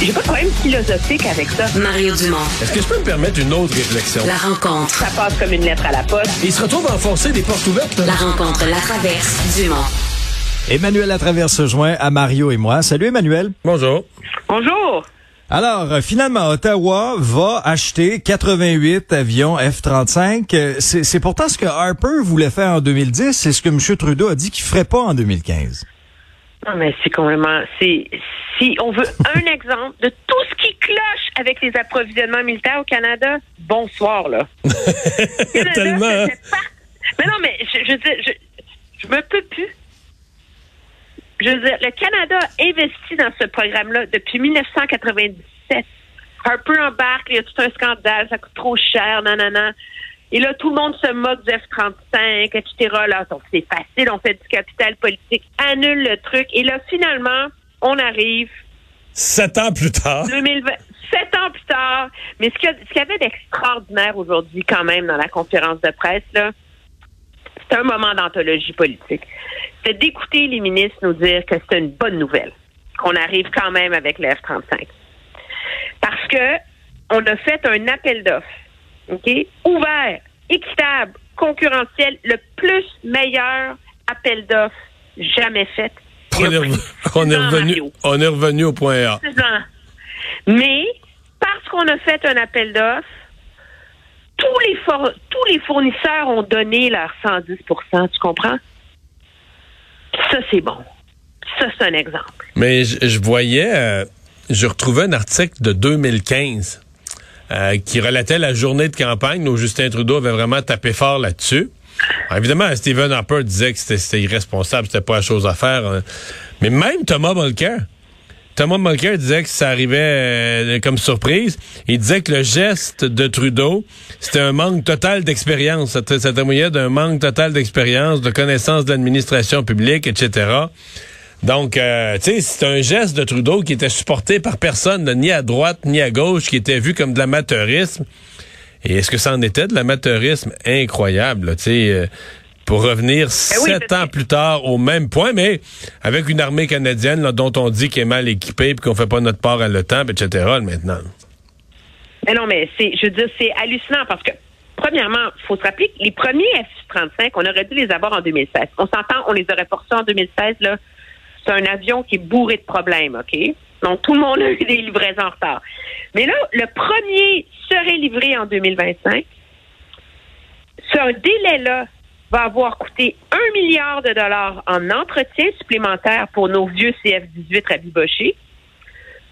J'ai pas de problème philosophique avec ça. Mario Dumont. Est-ce que je peux me permettre une autre réflexion? La rencontre. Ça passe comme une lettre à la poste. Il se retrouve à enfoncer des portes ouvertes. La rencontre Latraverse. Dumont. Emmanuel Latraverse se joint à Mario et moi. Salut Emmanuel. Bonjour. Bonjour. Alors, euh, finalement, Ottawa va acheter 88 avions F-35. Euh, C'est c'est pourtant ce que Harper voulait faire en 2010. C'est ce que M. Trudeau a dit qu'il ferait pas en 2015. Non, mais c'est complètement. C'est si on veut un exemple de tout ce qui cloche avec les approvisionnements militaires au Canada. Bonsoir là. Canada, Tellement. pas- Mais non, mais je, je veux dire, je, je me peux plus. Je veux dire, le Canada a investi dans ce programme-là depuis 1997. Harper embarque, il y a tout un scandale, ça coûte trop cher, nanana. Et là, tout le monde se moque du F-35, etc. Là, donc c'est facile, on fait du capital politique, annule le truc. Et là, finalement, on arrive Sept ans plus tard. 2020, sept ans plus tard. Mais ce qu'il y, avait d'extraordinaire aujourd'hui, quand même, dans la conférence de presse, là, c'est un moment d'anthologie politique. C'est d'écouter les ministres nous dire que c'est une bonne nouvelle, qu'on arrive quand même avec le F-35. Parce que on a fait un appel d'offres, OK? Ouvert, équitable, concurrentiel, le plus meilleur appel d'offres jamais fait. On est, on revenu, Mario. on est revenu au point A. Mais parce qu'on a fait un appel d'offres, tous les, for- tous les fournisseurs ont donné leur 110% tu comprends? Ça, c'est bon. Ça, c'est un exemple. Mais je, je voyais, euh, je retrouvais un article de 2015 euh, qui relatait la journée de campagne où Justin Trudeau avait vraiment tapé fort là-dessus. Évidemment, Stephen Harper disait que c'était- irresponsable, c'était pas la chose à faire. hein. Mais même Thomas Mulcair, Thomas Mulcair disait que ça arrivait euh, comme surprise. Il disait que le geste de Trudeau, c'était un manque total d'expérience. Ça témoignait d'un manque total d'expérience, de connaissance de l'administration publique, etc. Donc, euh, tu sais, c'est un geste de Trudeau qui était supporté par personne, ni à droite ni à gauche, qui était vu comme de l'amateurisme. Et est-ce que ça en était de l'amateurisme? Incroyable, tu sais, euh, pour revenir oui, sept ans plus tard au même point, mais avec une armée canadienne là, dont on dit qu'elle est mal équipée puis qu'on fait pas notre part à l'OTAN, etc. là, maintenant. Mais non, mais c'est, je veux dire, c'est hallucinant parce que, premièrement, il faut se rappeler que les premiers F-35, on aurait dû les avoir en 2016. On s'entend, on les aurait portés en 2016, là. C'est un avion qui est bourré de problèmes, OK? Donc, tout le monde a eu des livraisons en retard. Mais là, le premier serait livré en 2025. Ce délai-là va avoir coûté un milliard de dollars en entretien supplémentaire pour nos vieux CF-18 rabibochés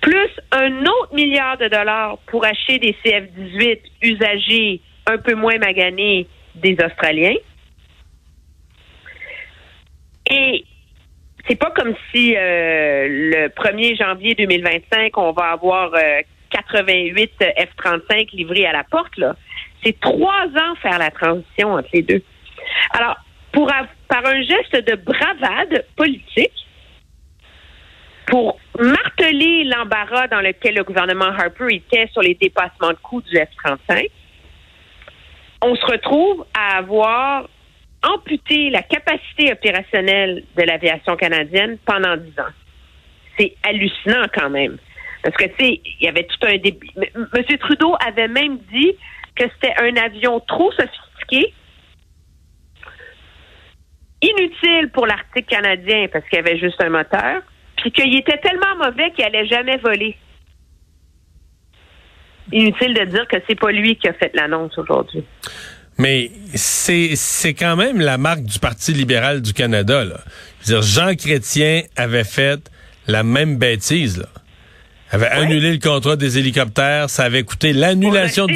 plus un autre milliard de dollars pour acheter des CF-18 usagés un peu moins maganés des Australiens. Et c'est pas comme si euh, le 1er janvier 2025, on va avoir euh, 88 F-35 livrés à la porte. là. C'est trois ans faire la transition entre les deux. Alors, pour par un geste de bravade politique, pour marteler l'embarras dans lequel le gouvernement Harper était sur les dépassements de coûts du F-35, on se retrouve à avoir amputé la capacité opérationnelle de l'aviation canadienne pendant dix ans. C'est hallucinant quand même. Parce que, tu sais, il y avait tout un début. M- M. Trudeau avait même dit que c'était un avion trop sophistiqué, inutile pour l'Arctique canadien parce qu'il y avait juste un moteur, puis qu'il était tellement mauvais qu'il allait jamais voler. Inutile de dire que c'est pas lui qui a fait l'annonce aujourd'hui. Mais c'est c'est quand même la marque du Parti libéral du Canada. Là. Je veux dire, Jean Chrétien avait fait la même bêtise. Là. Avait annulé le contrat des hélicoptères. Ça avait coûté l'annulation du...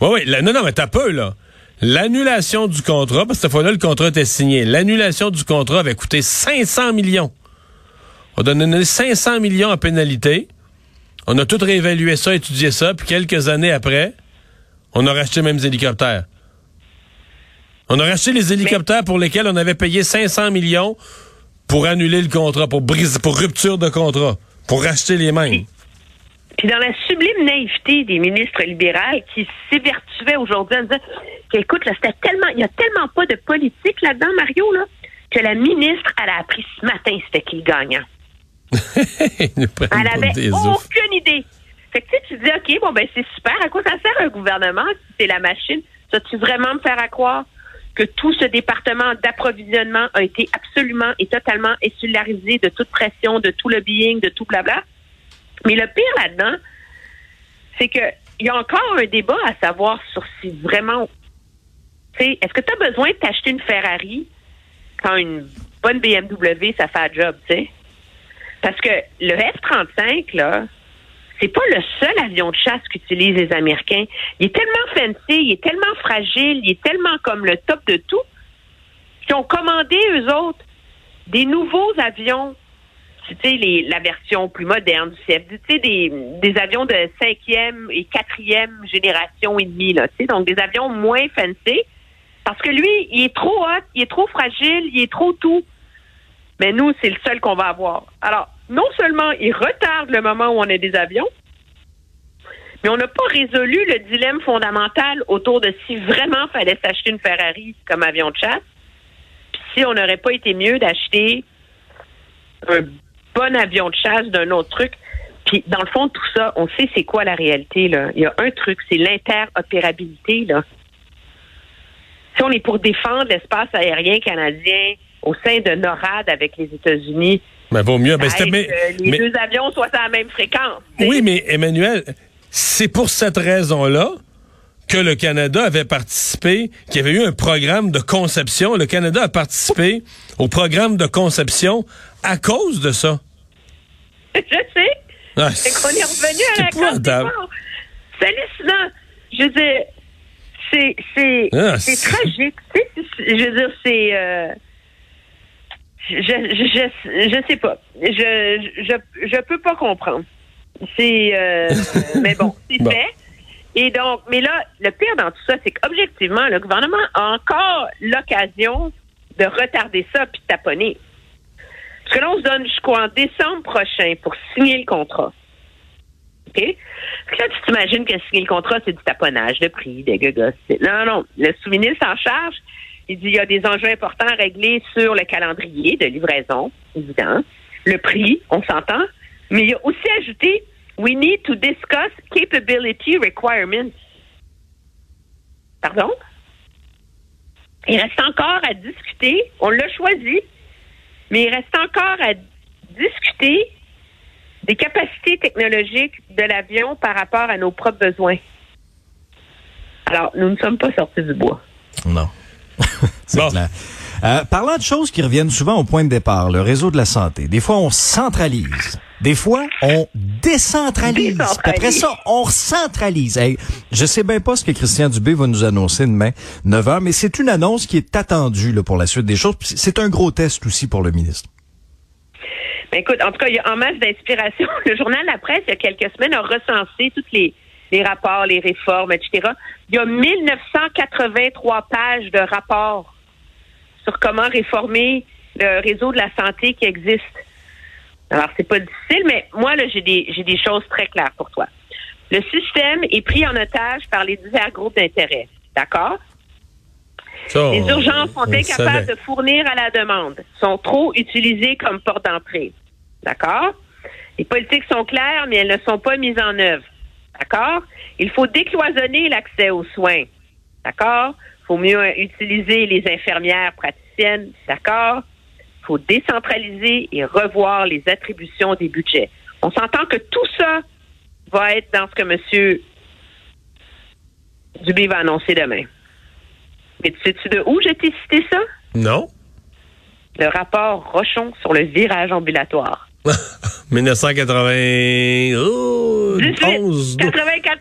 Oui, oui. La, non, non, mais t'as peu, là. L'annulation du contrat, parce que cette fois-là, le contrat était signé. L'annulation du contrat avait coûté 500 millions. On a donné 500 millions en pénalité. On a tout réévalué ça, étudié ça, puis quelques années après, on a racheté même des hélicoptères. On a racheté les hélicoptères pour lesquels on avait payé 500 millions pour annuler le contrat, pour brise, pour rupture de contrat, pour racheter les mêmes. Puis dans la sublime naïveté des ministres libéraux qui s'évertuaient aujourd'hui en disant qu'écoute, là, c'était tellement, il y a tellement pas de politique là-dedans, Mario, là, que la ministre, elle a appris ce matin c'était qui le gagnant. elle avait aucune idée. Fait que tu, tu dis, OK, bon, ben c'est super. À quoi ça sert un gouvernement si c'est la machine? Vas-tu vraiment me faire à croire que tout ce département d'approvisionnement a été absolument et totalement insularisé de toute pression, de tout lobbying, de tout blabla? Mais le pire là-dedans, c'est que il y a encore un débat à savoir sur si vraiment, tu sais, est-ce que tu as besoin de t'acheter une Ferrari quand une bonne BMW, ça fait un job, tu sais? Parce que le F-35, là, c'est pas le seul avion de chasse qu'utilisent les Américains. Il est tellement fancy, il est tellement fragile, il est tellement comme le top de tout, qu'ils ont commandé, eux autres, des nouveaux avions tu sais, la version plus moderne du sais, des, des avions de cinquième et quatrième génération et demie, là, tu sais, donc des avions moins fancy, parce que lui, il est trop hot, il est trop fragile, il est trop tout. Mais nous, c'est le seul qu'on va avoir. Alors, non seulement il retarde le moment où on a des avions, mais on n'a pas résolu le dilemme fondamental autour de si vraiment fallait s'acheter une Ferrari comme avion de chasse, puis si on n'aurait pas été mieux d'acheter un bon avion de chasse d'un autre truc. Puis, dans le fond, tout ça, on sait c'est quoi la réalité, là. Il y a un truc, c'est l'interopérabilité, là. Si on est pour défendre l'espace aérien canadien au sein de NORAD avec les États-Unis, mais vaut mieux. Ben, mais, les deux avions soient à la même fréquence. Oui, mais Emmanuel, c'est pour cette raison-là que le Canada avait participé, qu'il y avait eu un programme de conception. Le Canada a participé au programme de conception à cause de ça. Je sais. Ah, c'est qu'on est revenu à la C'est hallucinant. Je veux dire, c'est c'est ah, c'est tragique. Je veux dire, c'est euh, je, je, je, sais pas. Je, je, je peux pas comprendre. C'est, euh, mais bon, c'est fait. Et donc, mais là, le pire dans tout ça, c'est qu'objectivement, le gouvernement a encore l'occasion de retarder ça puis de taponner. Parce que là, on se donne jusqu'en décembre prochain pour signer le contrat. OK? Parce que là, tu t'imagines que signer le contrat, c'est du taponnage, de prix, des gagos. Non, non, le sous-ministre en charge, il dit il y a des enjeux importants à régler sur le calendrier de livraison, évident. Le prix, on s'entend. Mais il a aussi ajouté We need to discuss capability requirements. Pardon? Il reste encore à discuter. On l'a choisi, mais il reste encore à discuter des capacités technologiques de l'avion par rapport à nos propres besoins. Alors, nous ne sommes pas sortis du bois. Non. Euh, parlant de choses qui reviennent souvent au point de départ, le réseau de la santé. Des fois, on centralise. Des fois, on décentralise. Après ça, on recentralise. je sais bien pas ce que Christian Dubé va nous annoncer demain, 9 h, mais c'est une annonce qui est attendue là, pour la suite des choses. C'est un gros test aussi pour le ministre. Ben, écoute, en tout cas, il y a en masse d'inspiration. Le journal La Presse, il y a quelques semaines, a recensé toutes les les rapports, les réformes, etc. Il y a 1983 pages de rapports sur comment réformer le réseau de la santé qui existe. Alors, c'est pas difficile, mais moi, là, j'ai des, j'ai des choses très claires pour toi. Le système est pris en otage par les divers groupes d'intérêt. D'accord? les urgences sont incapables de fournir à la demande, sont trop utilisées comme porte d'entrée. D'accord? Les politiques sont claires, mais elles ne sont pas mises en œuvre. D'accord? Il faut décloisonner l'accès aux soins. D'accord? Il faut mieux utiliser les infirmières praticiennes. D'accord? Il faut décentraliser et revoir les attributions des budgets. On s'entend que tout ça va être dans ce que M. Dubé va annoncer demain. Mais tu sais-tu de où j'ai cité ça? Non. Le rapport Rochon sur le virage ambulatoire. 1991. 84,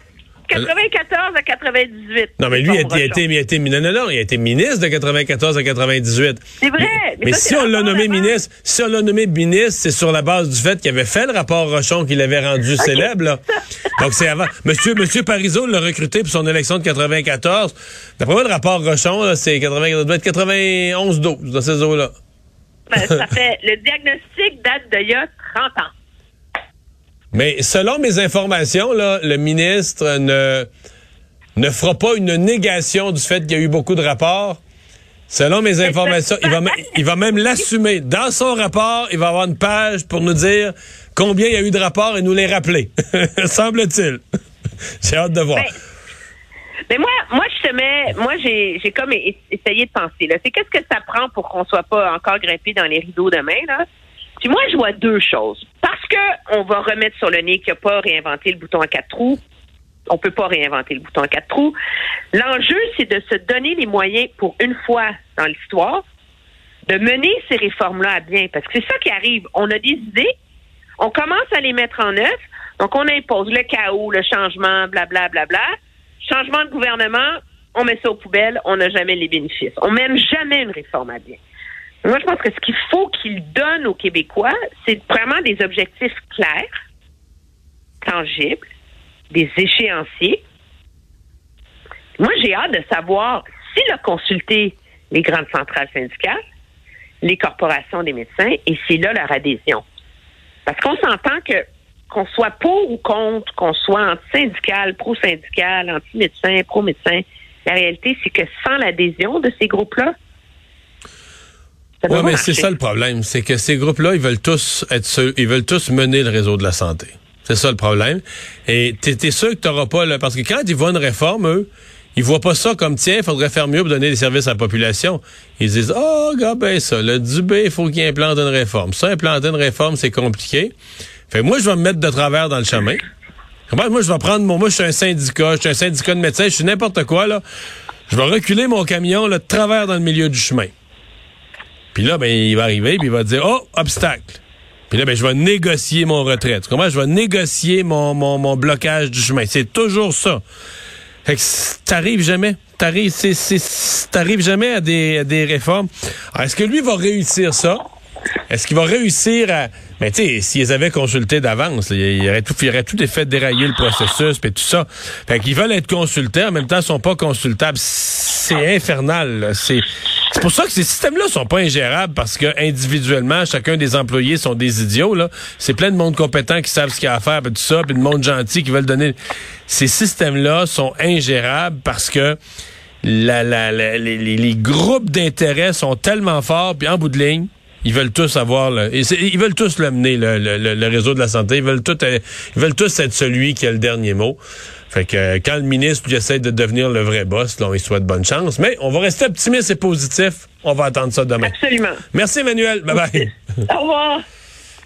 94 à 98. Non, mais lui, il a, il a été, il a été, non, non, non, il a été ministre de 94 à 98. C'est vrai. Mais, Mais, ça, si on l'a nommé ministre, si on l'a nommé ministre, c'est sur la base du fait qu'il avait fait le rapport Rochon qu'il avait rendu célèbre, là. Donc, c'est avant. Monsieur, Monsieur Parizeau l'a recruté pour son élection de 94. D'après moi, le rapport Rochon, c'est 80, ça doit être 91-12, dans ces eaux-là. Ça fait, le diagnostic date d'il y a 30 ans. Mais selon mes informations, là, le ministre ne, ne fera pas une négation du fait qu'il y a eu beaucoup de rapports. Selon mes informations, il va, il va même l'assumer. Dans son rapport, il va avoir une page pour nous dire combien il y a eu de rapports et nous les rappeler. Semble-t-il. J'ai hâte de voir. Ben, Mais moi, moi, je te mets, moi, j'ai, j'ai comme essayé de penser, là. C'est qu'est-ce que ça prend pour qu'on soit pas encore grimpé dans les rideaux demain, là? Puis moi, je vois deux choses. Parce que on va remettre sur le nez qu'il n'y a pas réinventé le bouton à quatre trous. On peut pas réinventer le bouton à quatre trous. L'enjeu, c'est de se donner les moyens pour une fois dans l'histoire de mener ces réformes-là à bien. Parce que c'est ça qui arrive. On a des idées, on commence à les mettre en œuvre, donc on impose le chaos, le changement, blablabla. Bla, bla. Changement de gouvernement, on met ça aux poubelles, on n'a jamais les bénéfices. On mène jamais une réforme à bien. Moi, je pense que ce qu'il faut qu'il donne aux Québécois, c'est vraiment des objectifs clairs, tangibles, des échéanciers. Moi, j'ai hâte de savoir s'il a consulté les grandes centrales syndicales, les corporations des médecins, et c'est là leur adhésion. Parce qu'on s'entend que qu'on soit pour ou contre, qu'on soit anti-syndical, pro-syndical, anti-médecin, pro-médecin, la réalité, c'est que sans l'adhésion de ces groupes-là, Oui, mais c'est ça le problème, c'est que ces groupes-là, ils veulent tous être seuls, ils veulent tous mener le réseau de la santé. C'est ça le problème. Et t'es es sûr que t'auras pas là, parce que quand ils voient une réforme, eux, ils voient pas ça comme tiens, il faudrait faire mieux pour donner des services à la population. Ils se disent oh, gars, ben ça, le Dubé, il faut qu'il implante une réforme. Ça, implanter une réforme, c'est compliqué. Fait moi, je vais me mettre de travers dans le chemin. Moi, je vais prendre mon. Moi, je suis un syndicat, je suis un syndicat de médecins, je suis n'importe quoi, là. Je vais reculer mon camion, là, de travers dans le milieu du chemin. Puis là, ben, il va arriver, puis il va dire, oh, obstacle. Puis là, ben, je vais négocier mon retraite. Tu comprends? Je vais négocier mon, mon, mon blocage du chemin. C'est toujours ça. Fait que t'arrives jamais. T'arrives, c'est, c'est, t'arrives jamais à des, à des réformes. Alors, est-ce que lui va réussir ça? Est-ce qu'il va réussir à. Mais tu sais, s'ils avaient consulté d'avance, il aurait tout, il aurait tout fait dérailler le processus puis tout ça. Fait qu'ils veulent être consultés, en même temps, ils sont pas consultables. C'est infernal. C'est. C'est pour ça que ces systèmes-là sont pas ingérables parce que individuellement, chacun des employés sont des idiots. Là, c'est plein de monde compétent qui savent ce qu'il y a à faire, puis tout ça, puis de monde gentil qui veulent donner. Ces systèmes-là sont ingérables parce que la, les- les groupes d'intérêt sont tellement forts, puis en bout de ligne, ils veulent tous avoir le, ils veulent tous l'amener le, le, le- réseau de la santé. Ils veulent tous, euh, ils veulent tous être celui qui a le dernier mot. Fait que euh, quand le ministre lui essaie de devenir le vrai boss, là, on lui souhaite bonne chance. Mais on va rester optimiste et positif. On va attendre ça demain. Absolument. Merci Emmanuel. Bye bye. Au revoir.